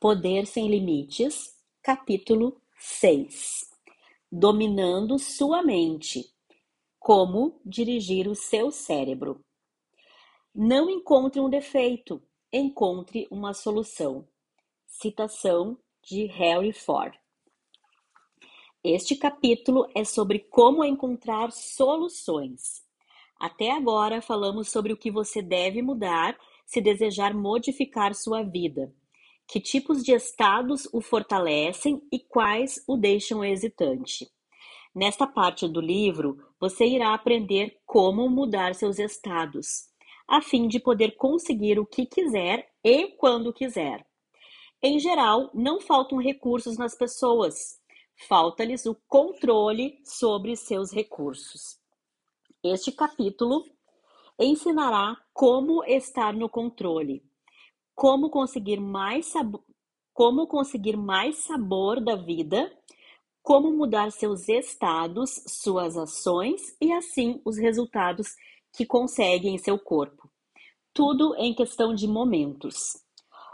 Poder Sem Limites, capítulo 6 Dominando Sua Mente Como Dirigir o Seu Cérebro. Não encontre um defeito, encontre uma solução. Citação de Harry Ford. Este capítulo é sobre como encontrar soluções. Até agora falamos sobre o que você deve mudar se desejar modificar sua vida. Que tipos de estados o fortalecem e quais o deixam hesitante. Nesta parte do livro, você irá aprender como mudar seus estados, a fim de poder conseguir o que quiser e quando quiser. Em geral, não faltam recursos nas pessoas, falta-lhes o controle sobre seus recursos. Este capítulo ensinará como estar no controle, como conseguir mais sabor, como conseguir mais sabor da vida, como mudar seus estados, suas ações e assim os resultados que consegue em seu corpo. Tudo em questão de momentos.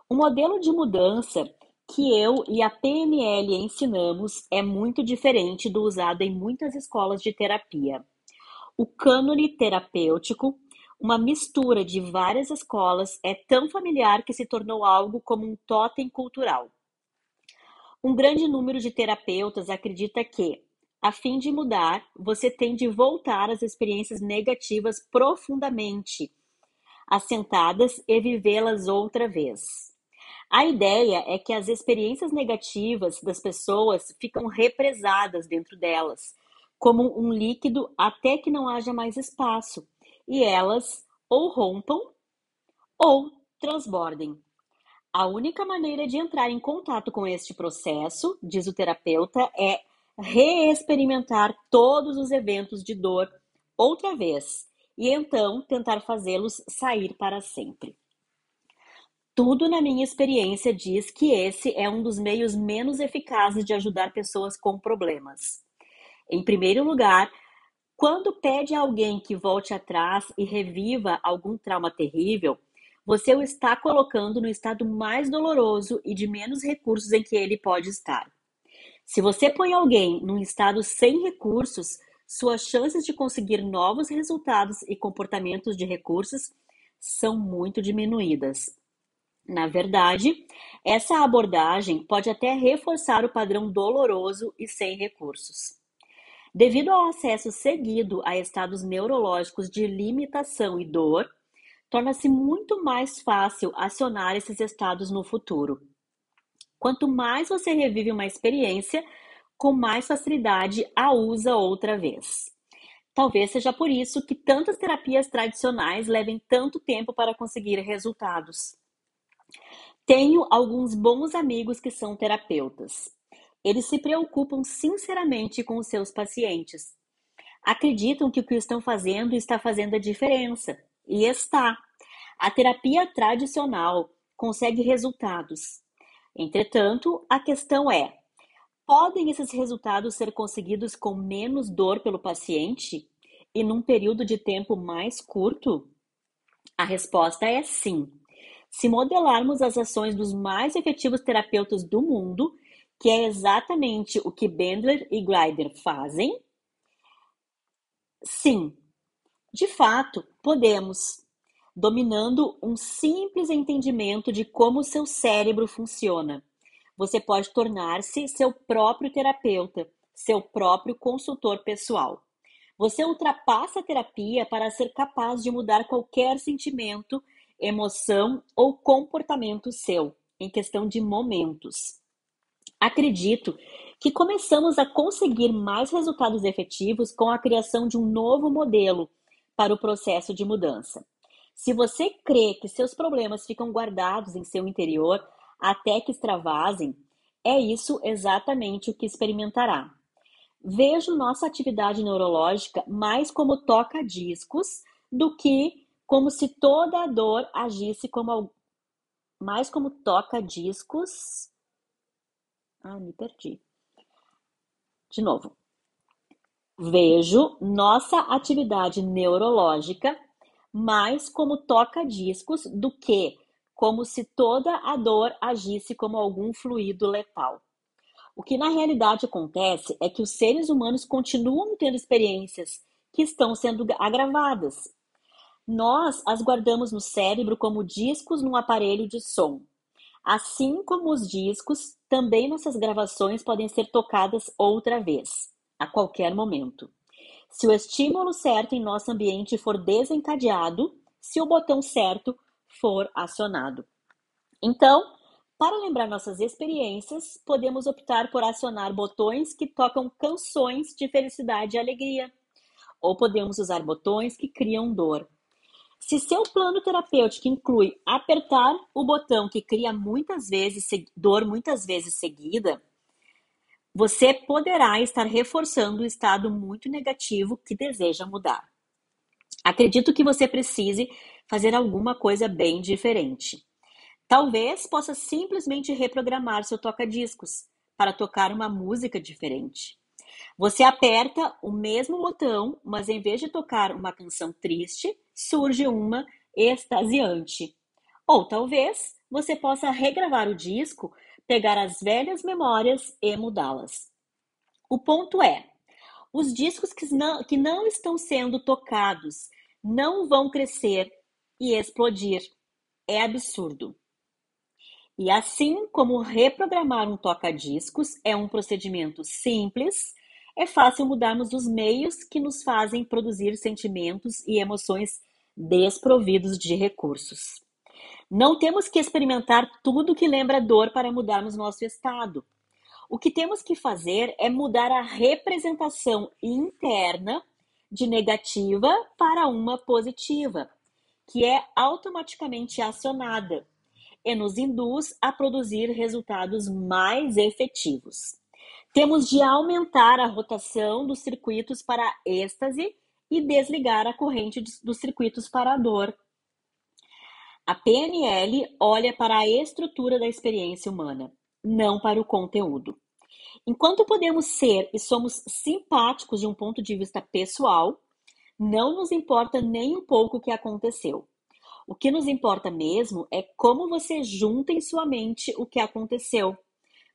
O modelo de mudança que eu e a PNL ensinamos é muito diferente do usado em muitas escolas de terapia. O cânone terapêutico, uma mistura de várias escolas, é tão familiar que se tornou algo como um totem cultural. Um grande número de terapeutas acredita que, a fim de mudar, você tem de voltar às experiências negativas profundamente assentadas e vivê-las outra vez. A ideia é que as experiências negativas das pessoas ficam represadas dentro delas, como um líquido até que não haja mais espaço, e elas ou rompam ou transbordem. A única maneira de entrar em contato com este processo, diz o terapeuta, é reexperimentar todos os eventos de dor outra vez e então tentar fazê-los sair para sempre. Tudo na minha experiência diz que esse é um dos meios menos eficazes de ajudar pessoas com problemas. Em primeiro lugar, quando pede a alguém que volte atrás e reviva algum trauma terrível, você o está colocando no estado mais doloroso e de menos recursos em que ele pode estar. Se você põe alguém num estado sem recursos, suas chances de conseguir novos resultados e comportamentos de recursos são muito diminuídas. Na verdade, essa abordagem pode até reforçar o padrão doloroso e sem recursos. Devido ao acesso seguido a estados neurológicos de limitação e dor, torna-se muito mais fácil acionar esses estados no futuro. Quanto mais você revive uma experiência, com mais facilidade a usa outra vez. Talvez seja por isso que tantas terapias tradicionais levem tanto tempo para conseguir resultados. Tenho alguns bons amigos que são terapeutas. Eles se preocupam sinceramente com os seus pacientes. Acreditam que o que estão fazendo está fazendo a diferença. E está. A terapia tradicional consegue resultados. Entretanto, a questão é: podem esses resultados ser conseguidos com menos dor pelo paciente e num período de tempo mais curto? A resposta é sim. Se modelarmos as ações dos mais efetivos terapeutas do mundo, que é exatamente o que Bendler e Greider fazem, sim, de fato, podemos, dominando um simples entendimento de como seu cérebro funciona. Você pode tornar-se seu próprio terapeuta, seu próprio consultor pessoal. Você ultrapassa a terapia para ser capaz de mudar qualquer sentimento emoção ou comportamento seu, em questão de momentos. Acredito que começamos a conseguir mais resultados efetivos com a criação de um novo modelo para o processo de mudança. Se você crê que seus problemas ficam guardados em seu interior até que extravasem, é isso exatamente o que experimentará. Vejo nossa atividade neurológica mais como toca-discos do que como se toda a dor agisse como mais como toca discos. Ah, me perdi. De novo. Vejo nossa atividade neurológica mais como toca discos do que como se toda a dor agisse como algum fluido letal. O que na realidade acontece é que os seres humanos continuam tendo experiências que estão sendo agravadas. Nós as guardamos no cérebro como discos num aparelho de som. Assim como os discos, também nossas gravações podem ser tocadas outra vez, a qualquer momento. Se o estímulo certo em nosso ambiente for desencadeado, se o botão certo for acionado. Então, para lembrar nossas experiências, podemos optar por acionar botões que tocam canções de felicidade e alegria, ou podemos usar botões que criam dor. Se seu plano terapêutico inclui apertar o botão que cria muitas vezes dor muitas vezes seguida, você poderá estar reforçando o estado muito negativo que deseja mudar. Acredito que você precise fazer alguma coisa bem diferente. Talvez possa simplesmente reprogramar seu toca-discos para tocar uma música diferente. Você aperta o mesmo botão, mas em vez de tocar uma canção triste, surge uma extasiante. Ou talvez você possa regravar o disco, pegar as velhas memórias e mudá-las. O ponto é: os discos que não, que não estão sendo tocados não vão crescer e explodir. É absurdo. E assim como reprogramar um toca-discos é um procedimento simples, é fácil mudarmos os meios que nos fazem produzir sentimentos e emoções desprovidos de recursos. Não temos que experimentar tudo que lembra dor para mudarmos nosso estado. O que temos que fazer é mudar a representação interna de negativa para uma positiva, que é automaticamente acionada e nos induz a produzir resultados mais efetivos. Temos de aumentar a rotação dos circuitos para êxtase e desligar a corrente dos circuitos para a dor. A PNL olha para a estrutura da experiência humana, não para o conteúdo. Enquanto podemos ser e somos simpáticos de um ponto de vista pessoal, não nos importa nem um pouco o que aconteceu. O que nos importa mesmo é como você junta em sua mente o que aconteceu.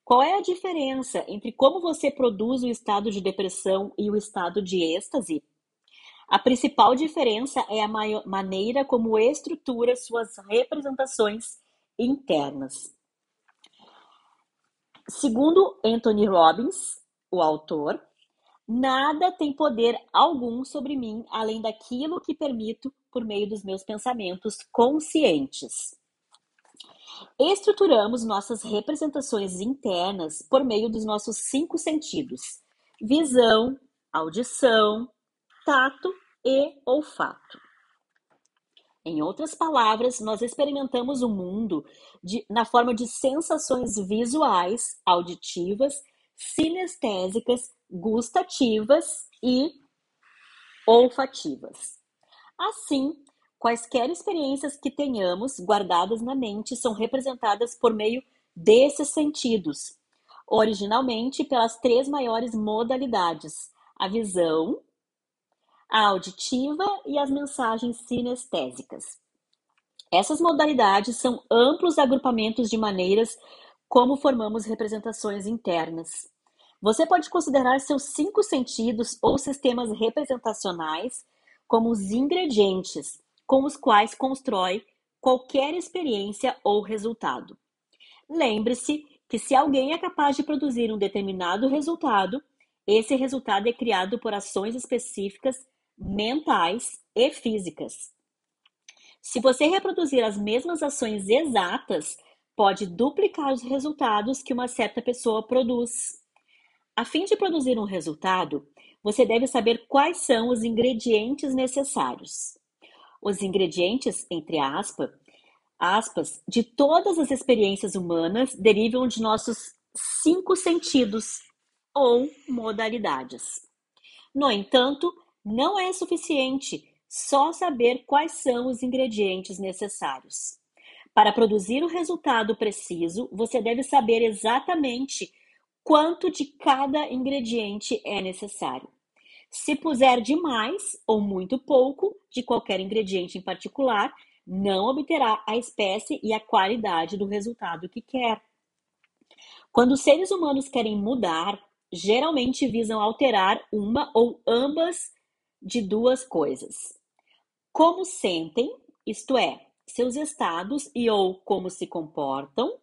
Qual é a diferença entre como você produz o estado de depressão e o estado de êxtase? A principal diferença é a maneira como estrutura suas representações internas. Segundo Anthony Robbins, o autor, nada tem poder algum sobre mim além daquilo que permito por meio dos meus pensamentos conscientes. Estruturamos nossas representações internas por meio dos nossos cinco sentidos: visão, audição, tato e olfato. Em outras palavras, nós experimentamos o mundo de, na forma de sensações visuais, auditivas, sinestésicas, gustativas e olfativas. Assim, quaisquer experiências que tenhamos guardadas na mente são representadas por meio desses sentidos, originalmente pelas três maiores modalidades: a visão, a auditiva e as mensagens sinestésicas. Essas modalidades são amplos agrupamentos de maneiras como formamos representações internas. Você pode considerar seus cinco sentidos ou sistemas representacionais como os ingredientes com os quais constrói qualquer experiência ou resultado. Lembre-se que se alguém é capaz de produzir um determinado resultado, esse resultado é criado por ações específicas mentais e físicas. Se você reproduzir as mesmas ações exatas, pode duplicar os resultados que uma certa pessoa produz. A fim de produzir um resultado, você deve saber quais são os ingredientes necessários. Os ingredientes, entre aspas, aspas, de todas as experiências humanas derivam de nossos cinco sentidos ou modalidades. No entanto, não é suficiente só saber quais são os ingredientes necessários. Para produzir o resultado preciso, você deve saber exatamente quanto de cada ingrediente é necessário. Se puser demais ou muito pouco de qualquer ingrediente em particular, não obterá a espécie e a qualidade do resultado que quer. Quando seres humanos querem mudar, geralmente visam alterar uma ou ambas de duas coisas. Como sentem, isto é, seus estados e ou como se comportam.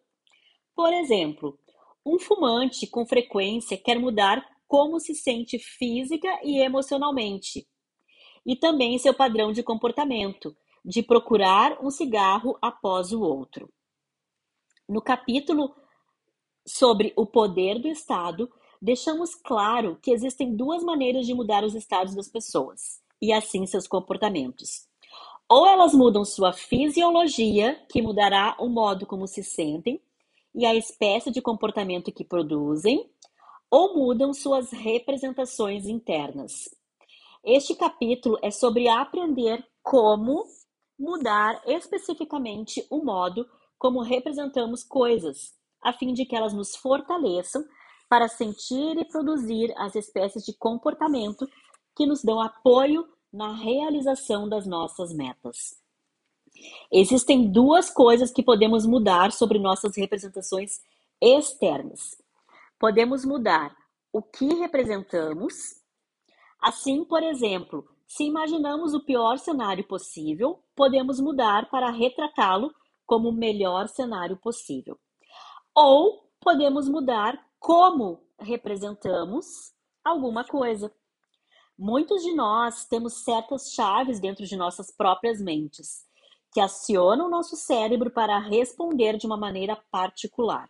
Por exemplo, um fumante com frequência quer mudar como se sente física e emocionalmente, e também seu padrão de comportamento, de procurar um cigarro após o outro. No capítulo sobre o poder do Estado, deixamos claro que existem duas maneiras de mudar os estados das pessoas e assim seus comportamentos. Ou elas mudam sua fisiologia, que mudará o modo como se sentem e a espécie de comportamento que produzem, ou mudam suas representações internas. Este capítulo é sobre aprender como mudar especificamente o modo como representamos coisas, a fim de que elas nos fortaleçam para sentir e produzir as espécies de comportamento que nos dão apoio na realização das nossas metas. Existem duas coisas que podemos mudar sobre nossas representações externas. Podemos mudar o que representamos. Assim, por exemplo, se imaginamos o pior cenário possível, podemos mudar para retratá-lo como o melhor cenário possível. Ou podemos mudar como representamos alguma coisa. Muitos de nós temos certas chaves dentro de nossas próprias mentes que acionam o nosso cérebro para responder de uma maneira particular.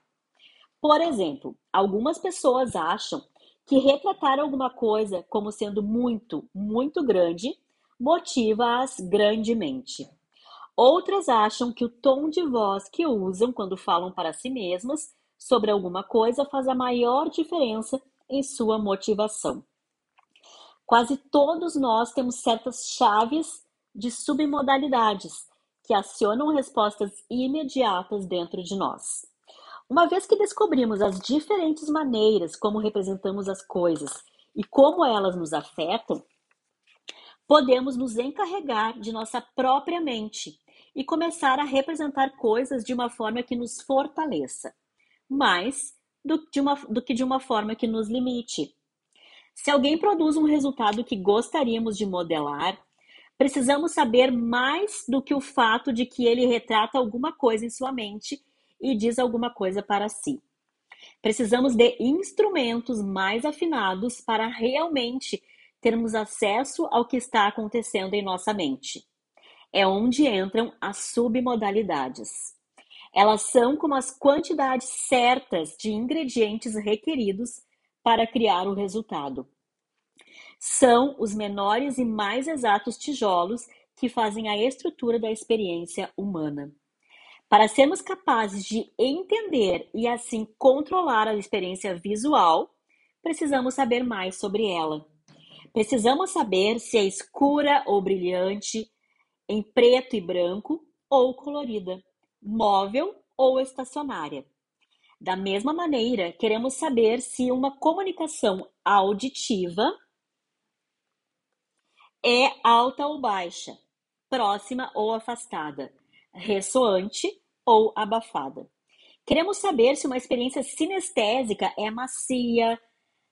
Por exemplo, algumas pessoas acham que retratar alguma coisa como sendo muito, muito grande motiva-as grandemente. Outras acham que o tom de voz que usam quando falam para si mesmas sobre alguma coisa faz a maior diferença em sua motivação. Quase todos nós temos certas chaves de submodalidades que acionam respostas imediatas dentro de nós. Uma vez que descobrimos as diferentes maneiras como representamos as coisas e como elas nos afetam, podemos nos encarregar de nossa própria mente e começar a representar coisas de uma forma que nos fortaleça, mais do, uma, do que de uma forma que nos limite. Se alguém produz um resultado que gostaríamos de modelar, precisamos saber mais do que o fato de que ele retrata alguma coisa em sua mente e diz alguma coisa para si. Precisamos de instrumentos mais afinados para realmente termos acesso ao que está acontecendo em nossa mente. É onde entram as submodalidades. Elas são como as quantidades certas de ingredientes requeridos para criar o resultado. São os menores e mais exatos tijolos que fazem a estrutura da experiência humana. Para sermos capazes de entender e assim controlar a experiência visual, precisamos saber mais sobre ela. Precisamos saber se é escura ou brilhante, em preto e branco ou colorida, móvel ou estacionária. Da mesma maneira, queremos saber se uma comunicação auditiva é alta ou baixa, próxima ou afastada, ressoante ou abafada. Queremos saber se uma experiência sinestésica é macia,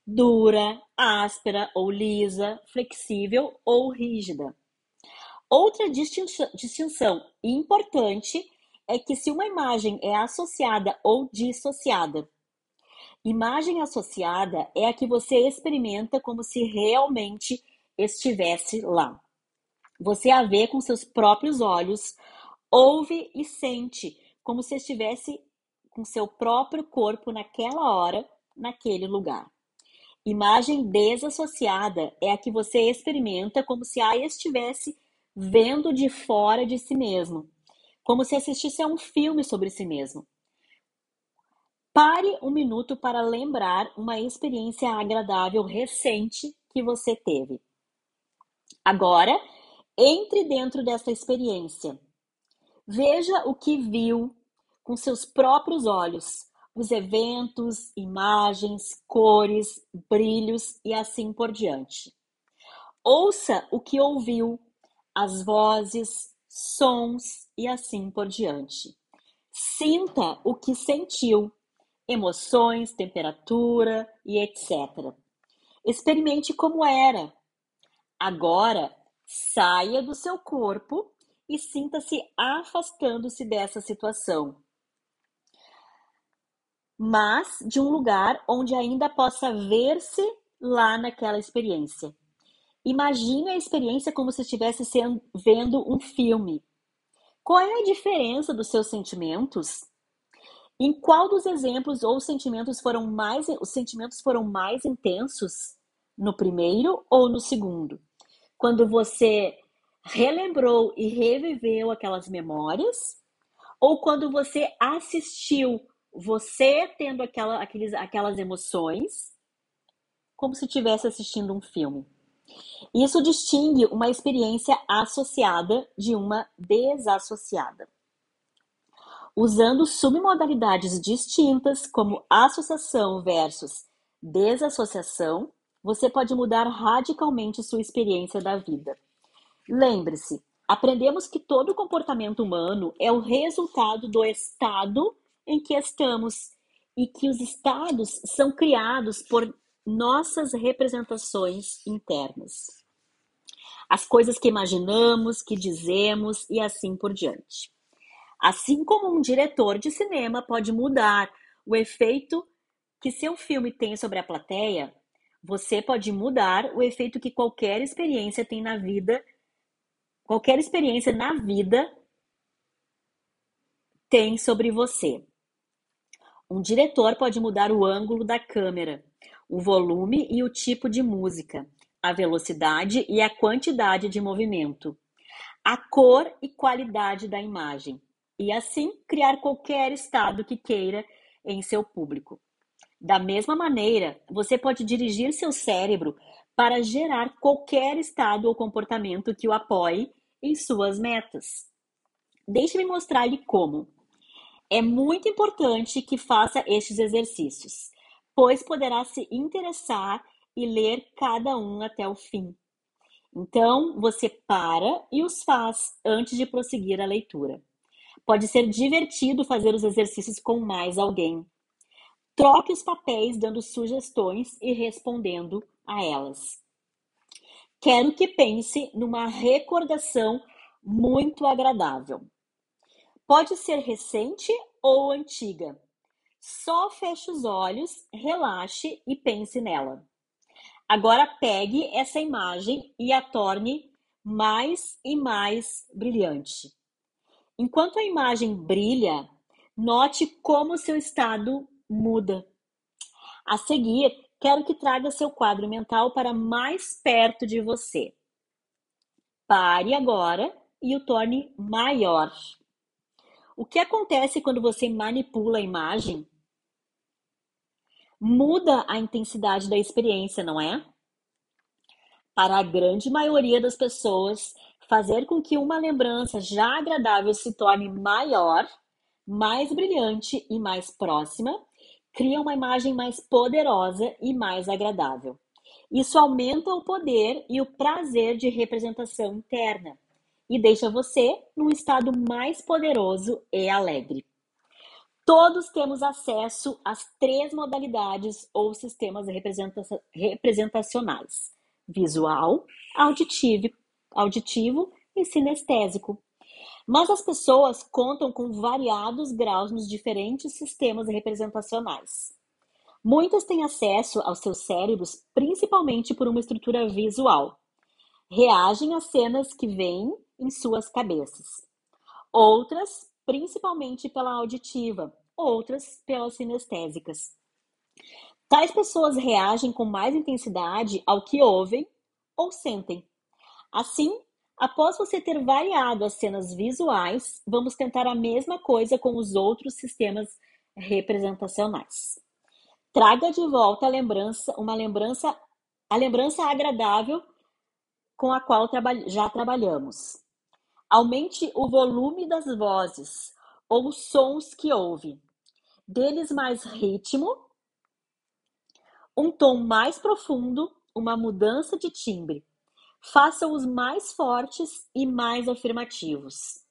dura, áspera ou lisa, flexível ou rígida. Outra distinção importante é que se uma imagem é associada ou dissociada. Imagem associada é a que você experimenta como se realmente estivesse lá. Você a vê com seus próprios olhos, ouve e sente como se estivesse com seu próprio corpo naquela hora, naquele lugar. Imagem desassociada é a que você experimenta como se a estivesse vendo de fora de si mesmo, como se assistisse a um filme sobre si mesmo. Pare um minuto para lembrar uma experiência agradável recente que você teve. Agora, entre dentro dessa experiência. Veja o que viu com seus próprios olhos, os eventos, imagens, cores, brilhos e assim por diante. Ouça o que ouviu, as vozes, sons e assim por diante. Sinta o que sentiu, emoções, temperatura e etc. Experimente como era. Agora, saia do seu corpo e sinta-se afastando-se dessa situação. Mas de um lugar onde ainda possa ver-se lá naquela experiência. Imagine a experiência como se estivesse sendo, vendo um filme. Qual é a diferença dos seus sentimentos? Em qual dos exemplos ou sentimentos foram mais os sentimentos foram mais intensos no primeiro ou no segundo? Quando você relembrou e reviveu aquelas memórias ou quando você assistiu você tendo aquela, aqueles, aquelas emoções como se estivesse assistindo um filme. Isso distingue uma experiência associada de uma desassociada. Usando submodalidades distintas, como associação versus desassociação, você pode mudar radicalmente sua experiência da vida. Lembre-se, aprendemos que todo comportamento humano é o resultado do estado em que estamos e que os estados são criados por nossas representações internas. As coisas que imaginamos, que dizemos e assim por diante. Assim como um diretor de cinema pode mudar o efeito que seu filme tem sobre a plateia, você pode mudar o efeito que qualquer experiência tem na vida, qualquer experiência na vida tem sobre você. Um diretor pode mudar o ângulo da câmera, o volume e o tipo de música, a velocidade e a quantidade de movimento, a cor e qualidade da imagem, e assim criar qualquer estado que queira em seu público. Da mesma maneira, você pode dirigir seu cérebro para gerar qualquer estado ou comportamento que o apoie em suas metas. Deixe-me mostrar-lhe como. É muito importante que faça estes exercícios pois poderá se interessar e ler cada um até o fim. Então, você para e os faz antes de prosseguir a leitura. Pode ser divertido fazer os exercícios com mais alguém. Troque os papéis dando sugestões e respondendo a elas. Quero que pense numa recordação muito agradável. Pode ser recente ou antiga, só feche os olhos, relaxe e pense nela. Agora pegue essa imagem e a torne mais e mais brilhante. Enquanto a imagem brilha, note como seu estado muda. A seguir, quero que traga seu quadro mental para mais perto de você. Pare agora e o torne maior. O que acontece quando você manipula a imagem? Muda a intensidade da experiência, não é? Para a grande maioria das pessoas, fazer com que uma lembrança já agradável se torne maior, mais brilhante e mais próxima, cria uma imagem mais poderosa e mais agradável. Isso aumenta o poder e o prazer de representação interna e deixa você num estado mais poderoso e alegre. Todos temos acesso às três modalidades ou sistemas representacionais: visual, auditivo, auditivo e sinestésico. Mas as pessoas contam com variados graus nos diferentes sistemas representacionais. Muitas têm acesso aos seus cérebros principalmente por uma estrutura visual. Reagem às cenas que vêm em suas cabeças. Outras, principalmente pela auditiva, outras pelas sinestésicas. Tais pessoas reagem com mais intensidade ao que ouvem ou sentem. Assim, após você ter variado as cenas visuais, vamos tentar a mesma coisa com os outros sistemas representacionais. Traga de volta a lembrança, uma lembrança, a lembrança agradável com a qual já trabalhamos. Aumente o volume das vozes ou sons que ouve. Deles mais ritmo, um tom mais profundo, uma mudança de timbre. faça-os mais fortes e mais afirmativos.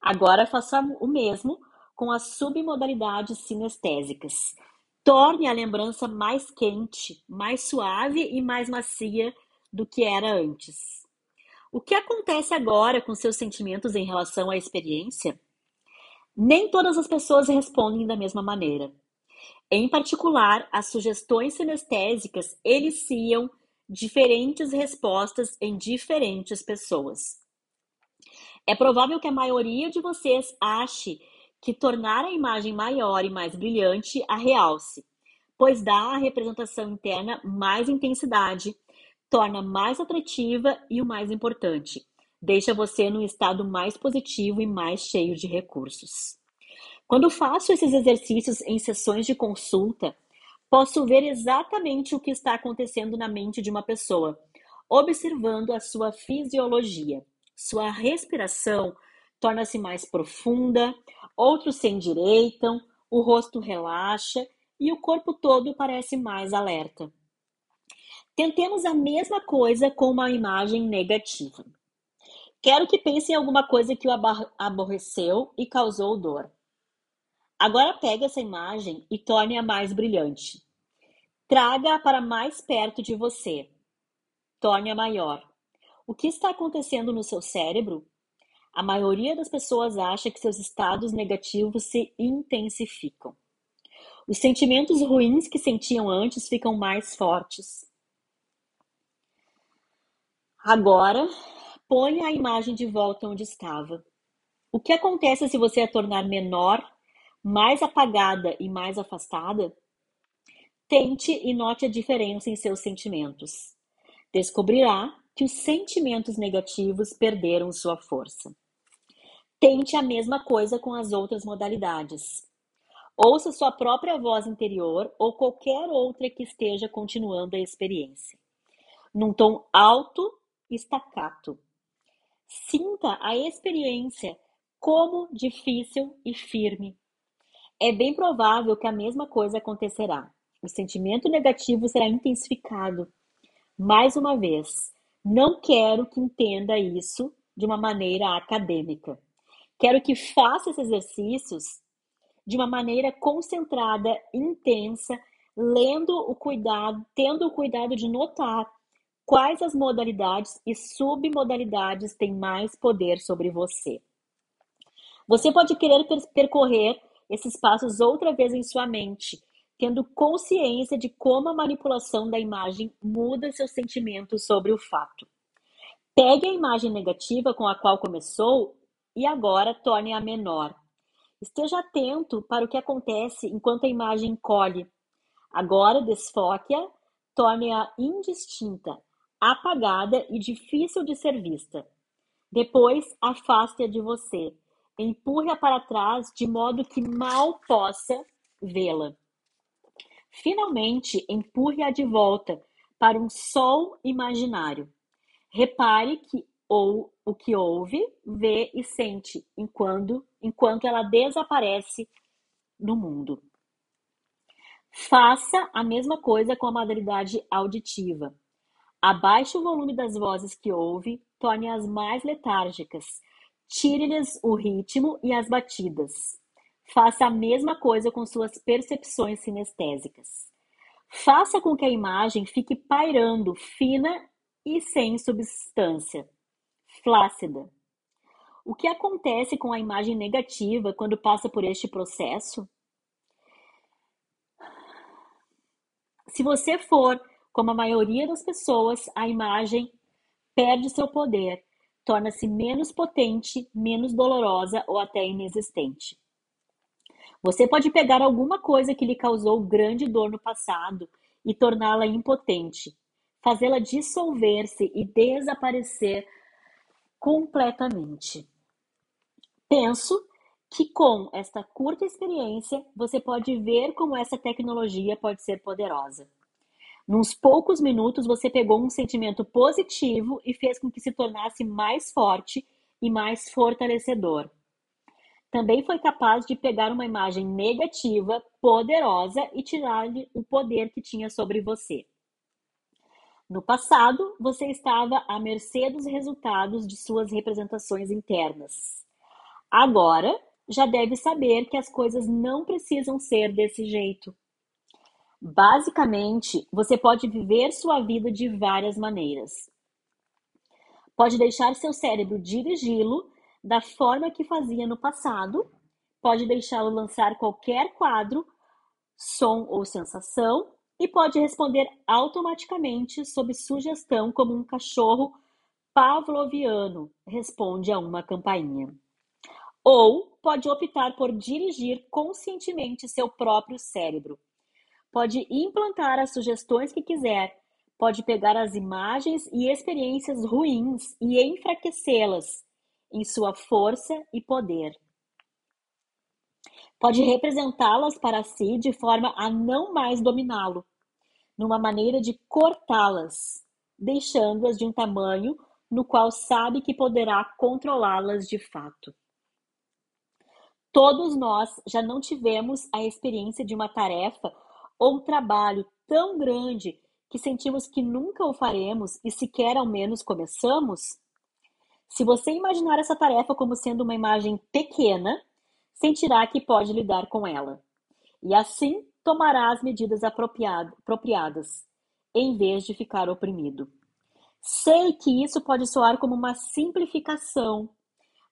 Agora faça o mesmo com as submodalidades sinestésicas. Torne a lembrança mais quente, mais suave e mais macia do que era antes. O que acontece agora com seus sentimentos em relação à experiência? Nem todas as pessoas respondem da mesma maneira. Em particular, as sugestões sinestésicas eliciam diferentes respostas em diferentes pessoas. É provável que a maioria de vocês ache que tornar a imagem maior e mais brilhante a realce, pois dá à representação interna mais intensidade, torna mais atrativa e o mais importante, deixa você num estado mais positivo e mais cheio de recursos. Quando faço esses exercícios em sessões de consulta, posso ver exatamente o que está acontecendo na mente de uma pessoa, observando a sua fisiologia. Sua respiração torna-se mais profunda, outros se endireitam, o rosto relaxa e o corpo todo parece mais alerta. Tentemos a mesma coisa com uma imagem negativa. Quero que pense em alguma coisa que o aborreceu e causou dor. Agora pegue essa imagem e torne-a mais brilhante. Traga-a para mais perto de você. Torne-a maior. O que está acontecendo no seu cérebro? A maioria das pessoas acha que seus estados negativos se intensificam. Os sentimentos ruins que sentiam antes ficam mais fortes. Agora, ponha a imagem de volta onde estava. O que acontece se você a tornar menor mais apagada e mais afastada? Tente e note a diferença em seus sentimentos. Descobrirá que os sentimentos negativos perderam sua força. Tente a mesma coisa com as outras modalidades. Ouça sua própria voz interior ou qualquer outra que esteja continuando a experiência. Num tom alto staccato. Sinta a experiência como difícil e firme é bem provável que a mesma coisa acontecerá. O sentimento negativo será intensificado. Mais uma vez, não quero que entenda isso de uma maneira acadêmica. Quero que faça esses exercícios de uma maneira concentrada, intensa, lendo o cuidado, tendo o cuidado de notar quais as modalidades e submodalidades têm mais poder sobre você. Você pode querer percorrer esses passos outra vez em sua mente, tendo consciência de como a manipulação da imagem muda seus sentimentos sobre o fato. Pegue a imagem negativa com a qual começou e agora torne-a menor. Esteja atento para o que acontece enquanto a imagem encolhe. Agora desfoque-a, torne-a indistinta, apagada e difícil de ser vista. Depois, afaste-a de você empurre-a para trás de modo que mal possa vê-la. Finalmente, empurre-a de volta para um sol imaginário. Repare que ou o que ouve, vê e sente enquanto, enquanto ela desaparece no mundo. Faça a mesma coisa com a modalidade auditiva. Abaixe o volume das vozes que ouve, torne-as mais letárgicas Tire-lhes o ritmo e as batidas. Faça a mesma coisa com suas percepções sinestésicas. Faça com que a imagem fique pairando, fina e sem substância, flácida. O que acontece com a imagem negativa quando passa por este processo? Se você for como a maioria das pessoas, a imagem perde seu poder torna-se menos potente, menos dolorosa ou até inexistente. Você pode pegar alguma coisa que lhe causou grande dor no passado e torná-la impotente, fazê-la dissolver-se e desaparecer completamente. Penso que com esta curta experiência você pode ver como essa tecnologia pode ser poderosa. Nos poucos minutos, você pegou um sentimento positivo e fez com que se tornasse mais forte e mais fortalecedor. Também foi capaz de pegar uma imagem negativa, poderosa e tirar-lhe o poder que tinha sobre você. No passado, você estava à mercê dos resultados de suas representações internas. Agora, já deve saber que as coisas não precisam ser desse jeito. Basicamente, você pode viver sua vida de várias maneiras. Pode deixar seu cérebro dirigi-lo da forma que fazia no passado, pode deixá-lo lançar qualquer quadro, som ou sensação e pode responder automaticamente sob sugestão como um cachorro pavloviano responde a uma campainha. Ou pode optar por dirigir conscientemente seu próprio cérebro. Pode implantar as sugestões que quiser, pode pegar as imagens e experiências ruins e enfraquecê-las em sua força e poder. Pode representá-las para si de forma a não mais dominá-lo, numa maneira de cortá-las, deixando-as de um tamanho no qual sabe que poderá controlá-las de fato. Todos nós já não tivemos a experiência de uma tarefa ou trabalho tão grande que sentimos que nunca o faremos e sequer ao menos começamos? Se você imaginar essa tarefa como sendo uma imagem pequena, sentirá que pode lidar com ela. E assim tomará as medidas apropriadas, em vez de ficar oprimido. Sei que isso pode soar como uma simplificação,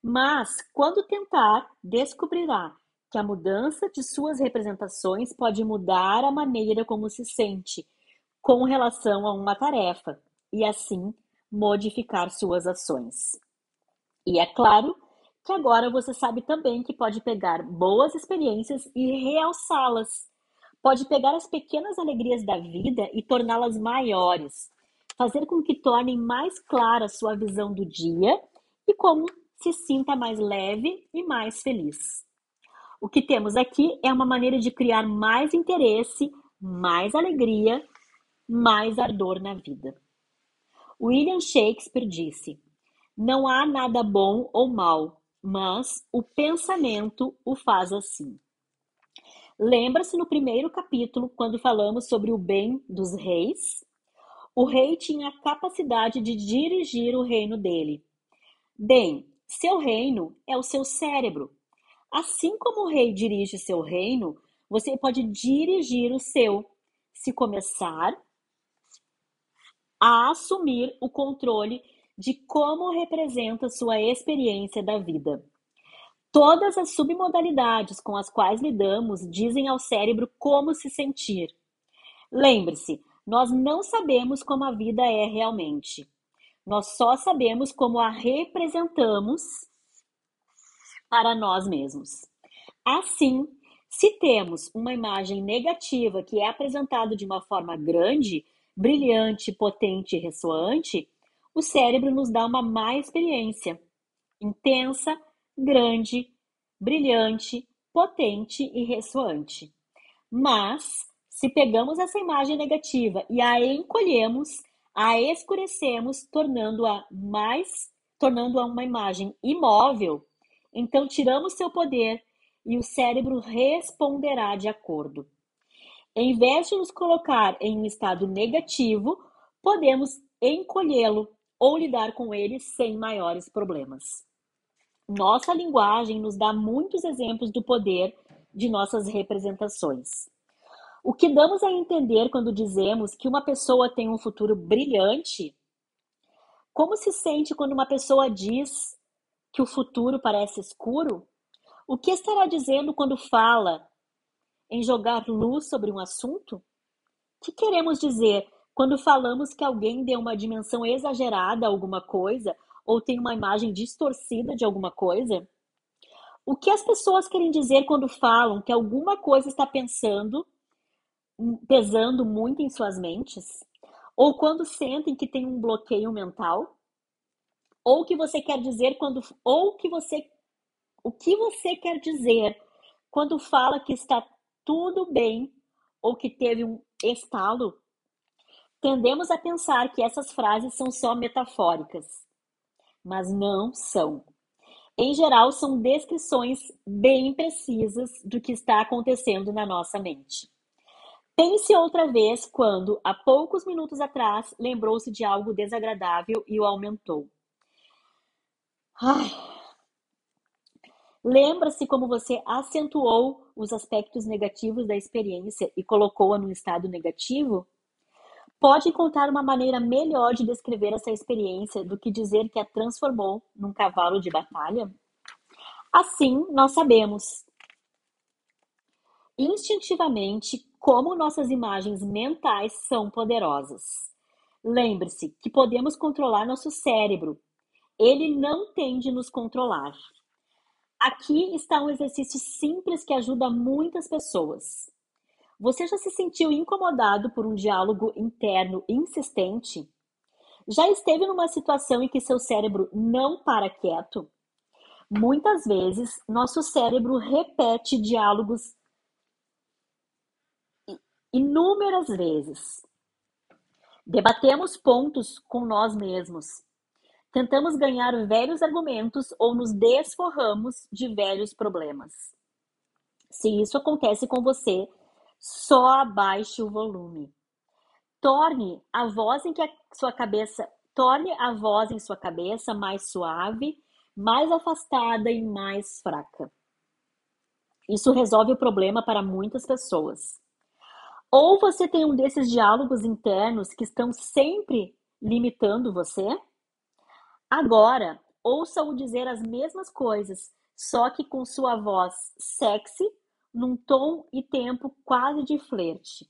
mas quando tentar, descobrirá que a mudança de suas representações pode mudar a maneira como se sente com relação a uma tarefa e assim modificar suas ações. E é claro que agora você sabe também que pode pegar boas experiências e realçá-las. Pode pegar as pequenas alegrias da vida e torná-las maiores, fazer com que tornem mais clara sua visão do dia e como se sinta mais leve e mais feliz. O que temos aqui é uma maneira de criar mais interesse, mais alegria, mais ardor na vida. William Shakespeare disse: não há nada bom ou mal, mas o pensamento o faz assim. Lembra-se no primeiro capítulo, quando falamos sobre o bem dos reis? O rei tinha a capacidade de dirigir o reino dele. Bem, seu reino é o seu cérebro. Assim como o rei dirige seu reino, você pode dirigir o seu, se começar a assumir o controle de como representa sua experiência da vida. Todas as submodalidades com as quais lidamos dizem ao cérebro como se sentir. Lembre-se, nós não sabemos como a vida é realmente. Nós só sabemos como a representamos para nós mesmos. Assim, se temos uma imagem negativa que é apresentada de uma forma grande, brilhante, potente e ressoante, o cérebro nos dá uma má experiência, intensa, grande, brilhante, potente e ressoante. Mas, se pegamos essa imagem negativa e a encolhemos, a escurecemos, tornando-a mais, tornando-a uma imagem imóvel, então tiramos seu poder e o cérebro responderá de acordo. Em vez de nos colocar em um estado negativo, podemos encolhê-lo ou lidar com ele sem maiores problemas. Nossa linguagem nos dá muitos exemplos do poder de nossas representações. O que damos a entender quando dizemos que uma pessoa tem um futuro brilhante? Como se sente quando uma pessoa diz que o futuro parece escuro? O que estará dizendo quando fala em jogar luz sobre um assunto? O que queremos dizer quando falamos que alguém deu uma dimensão exagerada a alguma coisa ou tem uma imagem distorcida de alguma coisa, o que as pessoas querem dizer quando falam que alguma coisa está pensando, pesando muito em suas mentes? Ou quando sentem que tem um bloqueio mental? Ou que você quer dizer quando ou que você o que você quer dizer quando fala que está tudo bem ou que teve um estalo Tendemos a pensar que essas frases são só metafóricas, mas não são. Em geral, são descrições bem precisas do que está acontecendo na nossa mente. Pense outra vez quando, há poucos minutos atrás, lembrou-se de algo desagradável e o aumentou. Lembra-se como você acentuou os aspectos negativos da experiência e colocou-a num estado negativo? Pode encontrar uma maneira melhor de descrever essa experiência do que dizer que a transformou num cavalo de batalha? Assim, nós sabemos instintivamente como nossas imagens mentais são poderosas. Lembre-se que podemos controlar nosso cérebro. Ele não tem de nos controlar. Aqui está um exercício simples que ajuda muitas pessoas. Você já se sentiu incomodado por um diálogo interno insistente? Já esteve numa situação em que seu cérebro não para quieto? Muitas vezes, nosso cérebro repete diálogos inúmeras vezes. Debatemos pontos com nós mesmos. Tentamos ganhar velhos argumentos ou nos desforramos de velhos problemas. Se isso acontece com você, só abaixe o volume. Torne a voz em que a sua cabeça, torne a voz em sua cabeça mais suave, mais afastada e mais fraca. Isso resolve o problema para muitas pessoas. Ou você tem um desses diálogos internos que estão sempre limitando você? Agora, ouça-o dizer as mesmas coisas, só que com sua voz sexy, num tom e tempo quase de flerte.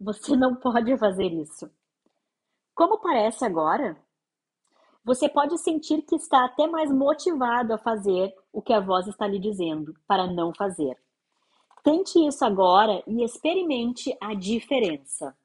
Você não pode fazer isso. Como parece agora? Você pode sentir que está até mais motivado a fazer o que a voz está lhe dizendo para não fazer. Tente isso agora e experimente a diferença.